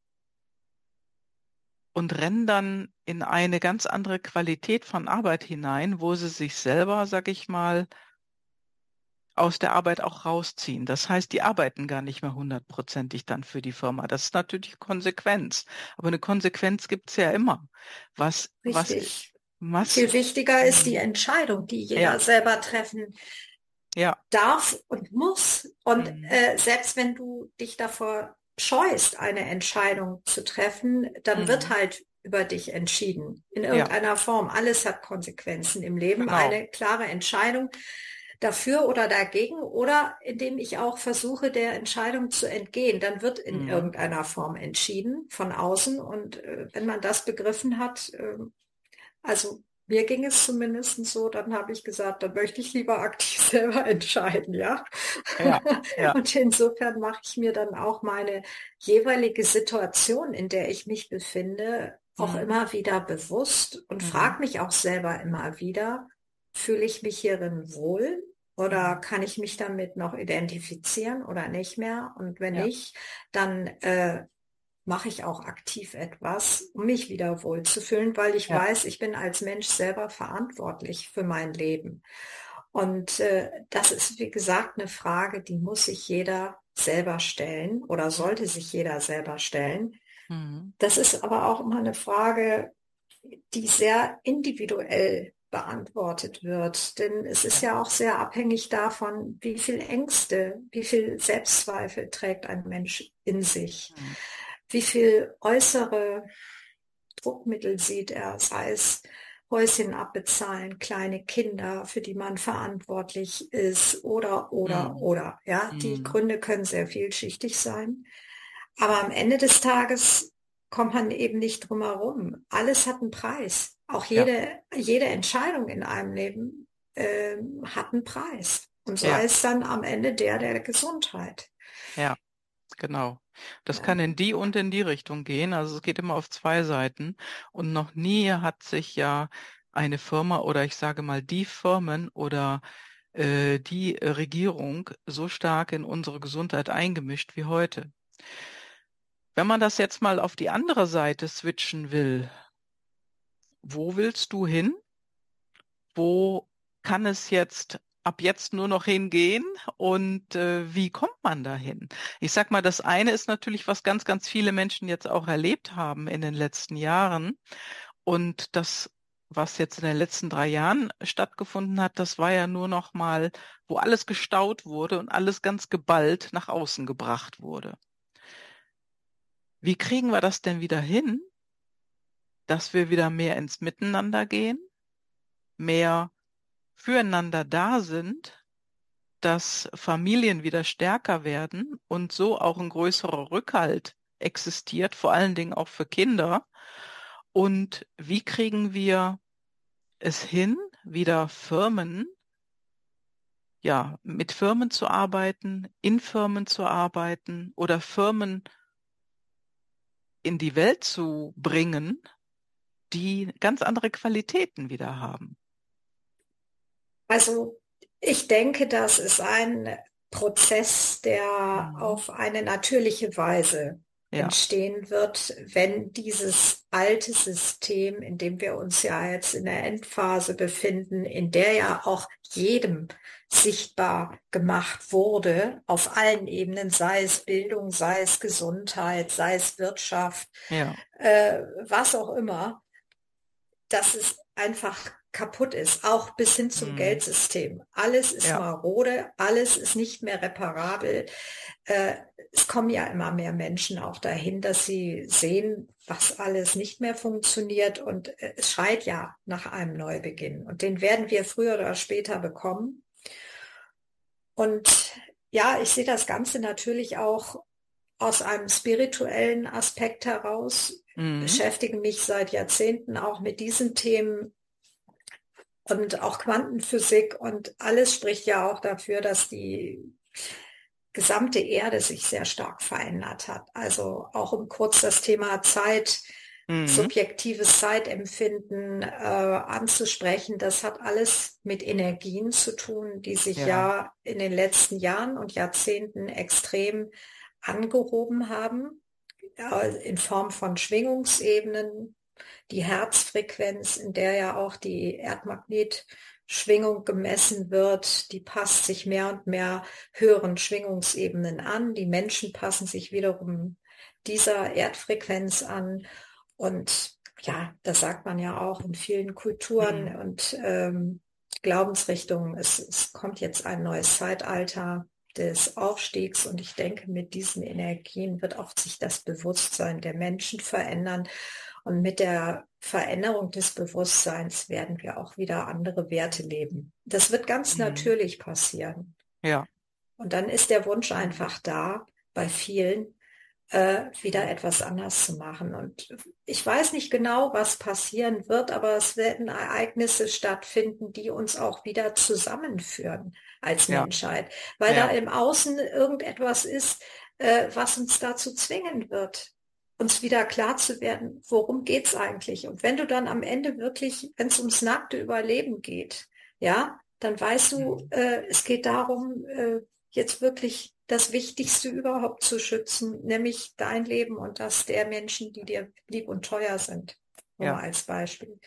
und rennen dann in eine ganz andere Qualität von Arbeit hinein, wo sie sich selber, sag ich mal, aus der Arbeit auch rausziehen. Das heißt, die arbeiten gar nicht mehr hundertprozentig dann für die Firma. Das ist natürlich Konsequenz. Aber eine Konsequenz gibt's ja immer. Was, Richtig. was, was viel wichtiger ist die Entscheidung, die jeder ja. selber treffen ja. darf und muss. Und mhm. äh, selbst wenn du dich davor scheust, eine Entscheidung zu treffen, dann mhm. wird halt über dich entschieden. In irgendeiner ja. Form. Alles hat Konsequenzen im Leben. Genau. Eine klare Entscheidung dafür oder dagegen oder indem ich auch versuche, der Entscheidung zu entgehen, dann wird in mhm. irgendeiner Form entschieden von außen. Und äh, wenn man das begriffen hat, äh, also mir ging es zumindest so, dann habe ich gesagt, dann möchte ich lieber aktiv selber entscheiden, ja. ja, ja. Und insofern mache ich mir dann auch meine jeweilige Situation, in der ich mich befinde, auch mhm. immer wieder bewusst und mhm. frage mich auch selber immer wieder, fühle ich mich hierin wohl oder mhm. kann ich mich damit noch identifizieren oder nicht mehr? Und wenn ja. nicht, dann äh, mache ich auch aktiv etwas, um mich wieder wohlzufühlen, weil ich ja. weiß, ich bin als Mensch selber verantwortlich für mein Leben. Und äh, das ist, wie gesagt, eine Frage, die muss sich jeder selber stellen oder sollte sich jeder selber stellen. Mhm. Das ist aber auch immer eine Frage, die sehr individuell beantwortet wird. Denn es ist ja auch sehr abhängig davon, wie viel Ängste, wie viel Selbstzweifel trägt ein Mensch in sich. Mhm wie viel äußere Druckmittel sieht er, sei es Häuschen abbezahlen, kleine Kinder, für die man verantwortlich ist oder, oder, mhm. oder. Ja, mhm. die Gründe können sehr vielschichtig sein. Aber am Ende des Tages kommt man eben nicht drum herum. Alles hat einen Preis. Auch jede, ja. jede Entscheidung in einem Leben äh, hat einen Preis. Und so ja. ist dann am Ende der der Gesundheit. Ja, genau. Das kann in die und in die Richtung gehen. Also es geht immer auf zwei Seiten. Und noch nie hat sich ja eine Firma oder ich sage mal die Firmen oder äh, die Regierung so stark in unsere Gesundheit eingemischt wie heute. Wenn man das jetzt mal auf die andere Seite switchen will, wo willst du hin? Wo kann es jetzt ab jetzt nur noch hingehen und äh, wie kommt man dahin? Ich sag mal, das eine ist natürlich, was ganz, ganz viele Menschen jetzt auch erlebt haben in den letzten Jahren. Und das, was jetzt in den letzten drei Jahren stattgefunden hat, das war ja nur noch mal, wo alles gestaut wurde und alles ganz geballt nach außen gebracht wurde. Wie kriegen wir das denn wieder hin, dass wir wieder mehr ins Miteinander gehen, mehr füreinander da sind, dass Familien wieder stärker werden und so auch ein größerer Rückhalt existiert, vor allen Dingen auch für Kinder. Und wie kriegen wir es hin, wieder Firmen, ja, mit Firmen zu arbeiten, in Firmen zu arbeiten oder Firmen in die Welt zu bringen, die ganz andere Qualitäten wieder haben? Also ich denke, das ist ein Prozess, der auf eine natürliche Weise ja. entstehen wird, wenn dieses alte System, in dem wir uns ja jetzt in der Endphase befinden, in der ja auch jedem sichtbar gemacht wurde, auf allen Ebenen, sei es Bildung, sei es Gesundheit, sei es Wirtschaft, ja. äh, was auch immer, dass es einfach kaputt ist, auch bis hin zum mhm. Geldsystem. Alles ist ja. marode, alles ist nicht mehr reparabel. Äh, es kommen ja immer mehr Menschen auch dahin, dass sie sehen, was alles nicht mehr funktioniert und äh, es schreit ja nach einem Neubeginn. Und den werden wir früher oder später bekommen. Und ja, ich sehe das Ganze natürlich auch aus einem spirituellen Aspekt heraus, mhm. beschäftige mich seit Jahrzehnten auch mit diesen Themen und auch Quantenphysik und alles spricht ja auch dafür, dass die gesamte Erde sich sehr stark verändert hat. Also auch um kurz das Thema Zeit, mhm. subjektives Zeitempfinden äh, anzusprechen, das hat alles mit Energien zu tun, die sich ja. ja in den letzten Jahren und Jahrzehnten extrem angehoben haben, äh, in Form von Schwingungsebenen, die Herzfrequenz, in der ja auch die Erdmagnetschwingung gemessen wird, die passt sich mehr und mehr höheren Schwingungsebenen an. Die Menschen passen sich wiederum dieser Erdfrequenz an. Und ja, das sagt man ja auch in vielen Kulturen mhm. und ähm, Glaubensrichtungen. Es, es kommt jetzt ein neues Zeitalter des Aufstiegs und ich denke, mit diesen Energien wird auch sich das Bewusstsein der Menschen verändern und mit der Veränderung des Bewusstseins werden wir auch wieder andere Werte leben. Das wird ganz mhm. natürlich passieren. Ja. Und dann ist der Wunsch einfach da, bei vielen äh, wieder etwas anders zu machen. Und ich weiß nicht genau, was passieren wird, aber es werden Ereignisse stattfinden, die uns auch wieder zusammenführen als ja. Menschheit, weil ja. da im Außen irgendetwas ist, äh, was uns dazu zwingen wird, uns wieder klar zu werden, worum geht's eigentlich? Und wenn du dann am Ende wirklich, wenn es ums nackte Überleben geht, ja, dann weißt du, mhm. äh, es geht darum, äh, jetzt wirklich das Wichtigste überhaupt zu schützen, nämlich dein Leben und das der Menschen, die dir lieb und teuer sind. Ja. als Beispiel.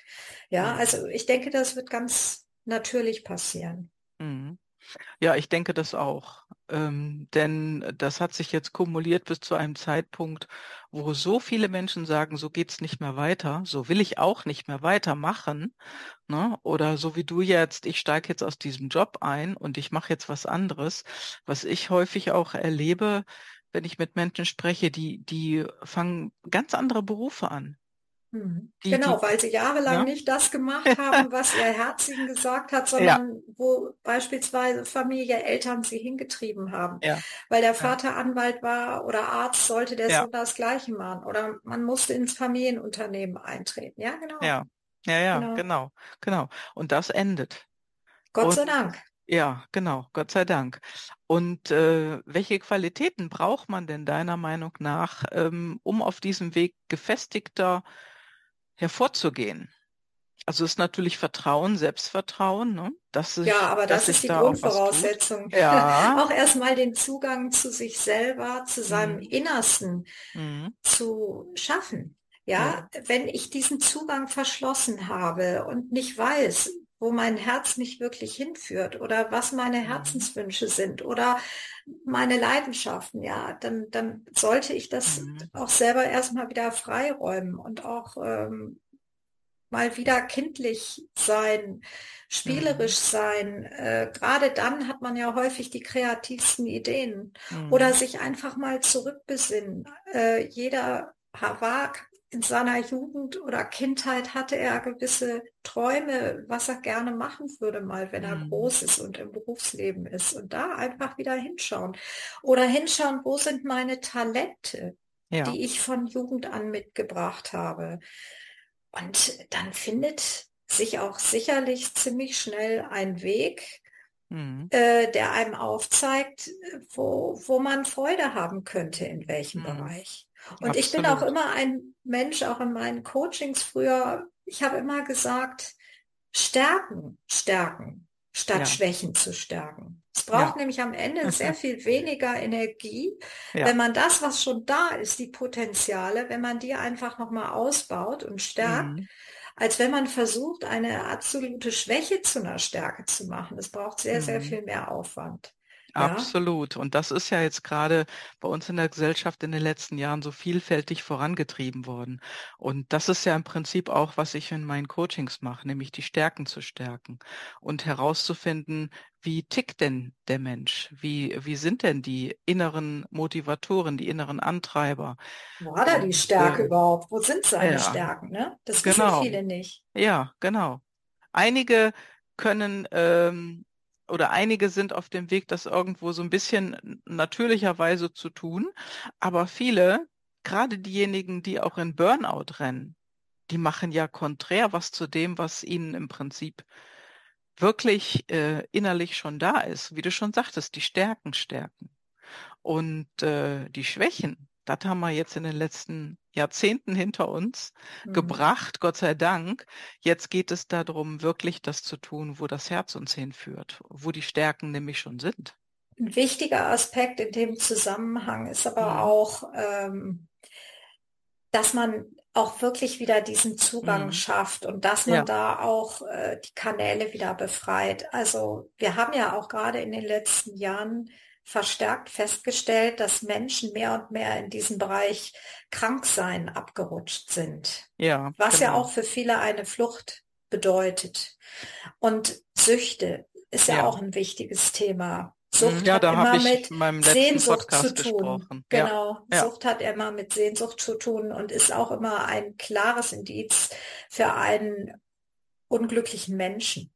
Ja, mhm. also ich denke, das wird ganz natürlich passieren. Mhm. Ja, ich denke das auch. Ähm, denn das hat sich jetzt kumuliert bis zu einem Zeitpunkt, wo so viele Menschen sagen, so geht's nicht mehr weiter, so will ich auch nicht mehr weitermachen. Ne? Oder so wie du jetzt, ich steige jetzt aus diesem Job ein und ich mache jetzt was anderes. Was ich häufig auch erlebe, wenn ich mit Menschen spreche, die, die fangen ganz andere Berufe an. Mhm. Die, Genau, die, weil sie jahrelang ja? nicht das gemacht haben, was ihr Herz ihnen gesagt hat, Ja, sondern wo beispielsweise Familie, Eltern sie hingetrieben haben. ja, Weil der ja, Vater Anwalt war oder Arzt, sollte der ja, Sohn das Gleiche machen. Oder man musste ins Familienunternehmen eintreten. Ja, genau, ja, ja, ja, genau. genau, genau. Und das endet. Gott sei Und Dank. ja, genau, Gott sei Dank. Und äh, welche Qualitäten braucht man denn deiner Meinung nach, ähm, um auf diesem Weg gefestigter hervorzugehen? Also ist natürlich Vertrauen, Selbstvertrauen, ne? Dass Ja, sich, aber dass das ist die da auch. Grundvoraussetzung. Ja. Auch erstmal den Zugang zu sich selber, zu seinem Mhm. Innersten Mhm. zu schaffen. Ja. Ja, wenn ich diesen Zugang verschlossen habe und nicht weiß, wo mein Herz mich wirklich hinführt oder was meine Mhm. Herzenswünsche sind oder meine Leidenschaften, ja, dann, dann sollte ich das Mhm. auch selber erstmal wieder freiräumen und auch ähm, mal wieder kindlich sein, spielerisch Mhm. sein. Äh, gerade dann hat man ja häufig die kreativsten Ideen. Oder Mhm. sich einfach mal zurückbesinnen. Äh, jeder war in seiner Jugend oder Kindheit hatte er gewisse Träume, was er gerne machen würde, mal wenn er Mhm. groß ist und im Berufsleben ist. Und da einfach wieder hinschauen. Oder hinschauen, wo sind meine Talente, Ja. die ich von Jugend an mitgebracht habe. Und dann findet sich auch sicherlich ziemlich schnell ein Weg, Mhm. äh, der einem aufzeigt, wo, wo man Freude haben könnte, in welchem Mhm. Bereich. Und ich bin auch immer ein Mensch, auch in meinen Coachings früher, ich habe immer gesagt, stärken, stärken, statt Ja. Schwächen zu stärken. Es Ja. braucht nämlich am Ende sehr viel weniger Energie, Ja. wenn man das, was schon da ist, die Potenziale, wenn man die einfach nochmal ausbaut und stärkt, Mhm. als wenn man versucht, eine absolute Schwäche zu einer Stärke zu machen. Es braucht sehr, sehr Mhm. viel mehr Aufwand. Absolut. Und das ist ja jetzt gerade bei uns in der Gesellschaft in den letzten Jahren so vielfältig vorangetrieben worden. Und das ist ja im Prinzip auch, was ich in meinen Coachings mache, nämlich die Stärken zu stärken und herauszufinden, wie tickt denn der Mensch? Wie, wie sind denn die inneren Motivatoren, die inneren Antreiber? wo hat er die Stärke äh, überhaupt? Wo sind seine ja, Stärken, ne? Das wissen genau. viele nicht. Ja, genau. Einige können ähm, oder einige sind auf dem Weg, das irgendwo so ein bisschen natürlicherweise zu tun, aber viele, gerade diejenigen, die auch in Burnout rennen, die machen ja konträr was zu dem, was ihnen im Prinzip wirklich äh, innerlich schon da ist. Wie du schon sagtest, die Stärken stärken. Und äh, die Schwächen, das haben wir jetzt in den letzten Jahrzehnten hinter uns Mhm. gebracht, Gott sei Dank. Jetzt geht es darum, wirklich das zu tun, wo das Herz uns hinführt, wo die Stärken nämlich schon sind. Ein wichtiger Aspekt in dem Zusammenhang ist aber Mhm. auch, ähm, dass man auch wirklich wieder diesen Zugang Mhm. schafft und dass man Ja, da auch äh, die Kanäle wieder befreit. Also wir haben ja auch gerade in den letzten Jahren verstärkt festgestellt, dass Menschen mehr und mehr in diesem Bereich Kranksein abgerutscht sind, ja, was ja genau. auch für viele eine Flucht bedeutet. Und Süchte ist ja Ja. auch ein wichtiges Thema. Sucht Ja, hat immer mit in meinem Sehnsucht zu Podcast tun. gesprochen. Ja, Genau. ja, Sucht hat immer mit Sehnsucht zu tun und ist auch immer ein klares Indiz für einen unglücklichen Menschen.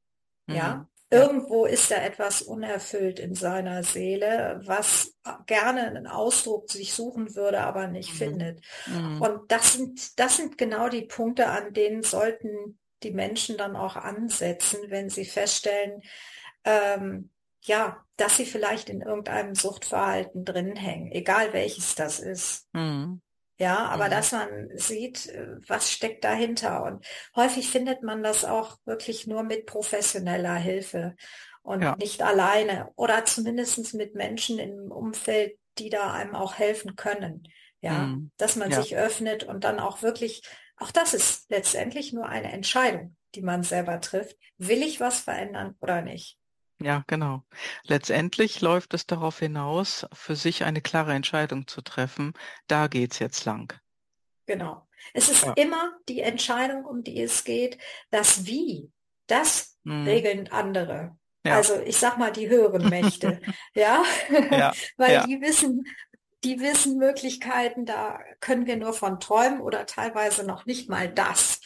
Ja. mhm, ja, Irgendwo ist da etwas unerfüllt in seiner Seele, was gerne einen Ausdruck sich suchen würde, aber nicht mhm, findet. mhm, Und das sind, das sind genau die Punkte, an denen sollten die Menschen dann auch ansetzen, wenn sie feststellen, ähm, ja, dass sie vielleicht in irgendeinem Suchtverhalten drin hängen, egal welches das ist. mhm, Ja, aber mhm, dass man sieht, äh, was steckt dahinter. Und häufig findet man das auch wirklich nur mit professioneller Hilfe und ja, nicht alleine oder zumindest mit Menschen im Umfeld, die da einem auch helfen können. Ja, mhm, dass man ja, sich öffnet und dann auch wirklich, auch das ist letztendlich nur eine Entscheidung, die man selber trifft. Will ich was verändern oder nicht? Ja, genau. Letztendlich läuft es darauf hinaus, für sich eine klare Entscheidung zu treffen. Da geht's jetzt lang. Genau. Es ist Ja, immer die Entscheidung, um die es geht. Das Wie, das mhm, regeln andere. ja, Also ich sag mal die höheren Mächte, ja, ja, weil die wissen, die wissen Möglichkeiten, da können wir nur von träumen oder teilweise noch nicht mal das.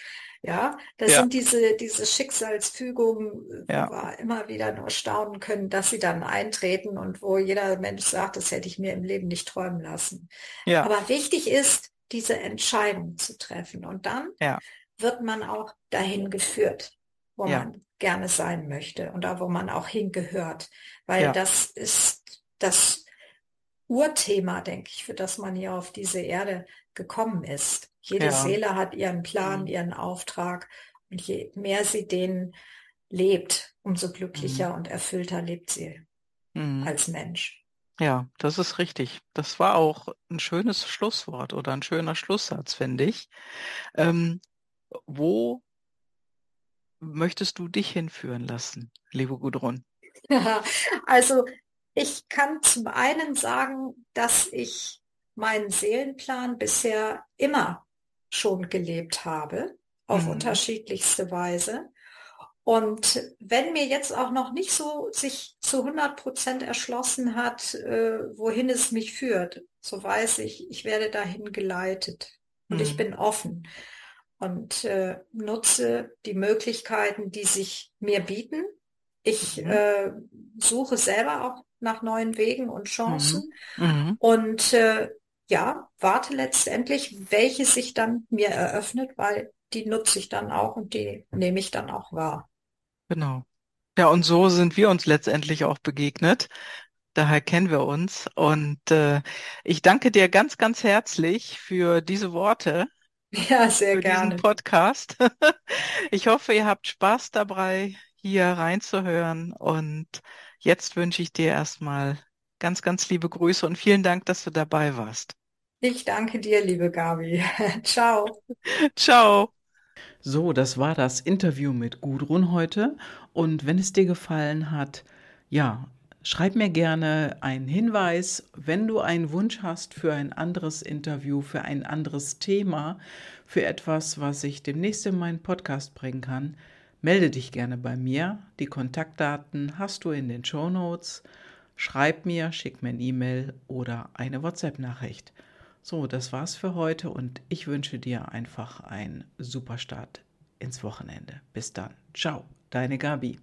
Ja, das ja. sind diese, diese Schicksalsfügungen, ja. wo wir immer wieder nur staunen können, dass sie dann eintreten und wo jeder Mensch sagt, das hätte ich mir im Leben nicht träumen lassen. Ja. Aber wichtig ist, diese Entscheidung zu treffen. Und dann ja. wird man auch dahin geführt, wo man gerne sein möchte und da, wo man auch hingehört. Weil das ist das Urthema, denke ich, für das man hier auf diese Erde gekommen ist. Jede ja. Seele hat ihren Plan, mhm. ihren Auftrag und je mehr sie den lebt, umso glücklicher mhm. und erfüllter lebt sie mhm. als Mensch. Ja, das ist richtig. Das war auch ein schönes Schlusswort oder ein schöner Schlusssatz, finde ich. Ähm, wo möchtest du dich hinführen lassen, liebe Gudrun? Ja, also ich kann zum einen sagen, dass ich meinen Seelenplan bisher immer schon gelebt habe, auf mhm. unterschiedlichste Weise. Und wenn mir jetzt auch noch nicht so sich zu 100 Prozent erschlossen hat, äh, wohin es mich führt, so weiß ich, ich werde dahin geleitet und mhm. ich bin offen und äh, nutze die Möglichkeiten, die sich mir bieten. Ich mhm. äh, suche selber auch nach neuen Wegen und Chancen mhm. mhm. und äh, ja, warte letztendlich, welche sich dann mir eröffnet, weil die nutze ich dann auch und die nehme ich dann auch wahr. Genau. Ja, und so sind wir uns letztendlich auch begegnet. Daher kennen wir uns. Und äh, ich danke dir ganz, ganz herzlich für diese Worte. Ja, sehr für gerne. Diesen Podcast. Ich hoffe, ihr habt Spaß dabei, hier reinzuhören. Und jetzt wünsche ich dir erstmal ganz, ganz liebe Grüße und vielen Dank, dass du dabei warst. Ich danke dir, liebe Gabi. Ciao. Ciao. So, das war das Interview mit Gudrun heute. Und wenn es dir gefallen hat, ja, schreib mir gerne einen Hinweis, wenn du einen Wunsch hast für ein anderes Interview, für ein anderes Thema, für etwas, was ich demnächst in meinen Podcast bringen kann. Melde dich gerne bei mir. Die Kontaktdaten hast du in den Show Notes. Schreib mir, schick mir eine E-Mail oder eine WhatsApp-Nachricht. So, das war's für heute und ich wünsche dir einfach einen super Start ins Wochenende. Bis dann. Ciao, deine Gabi.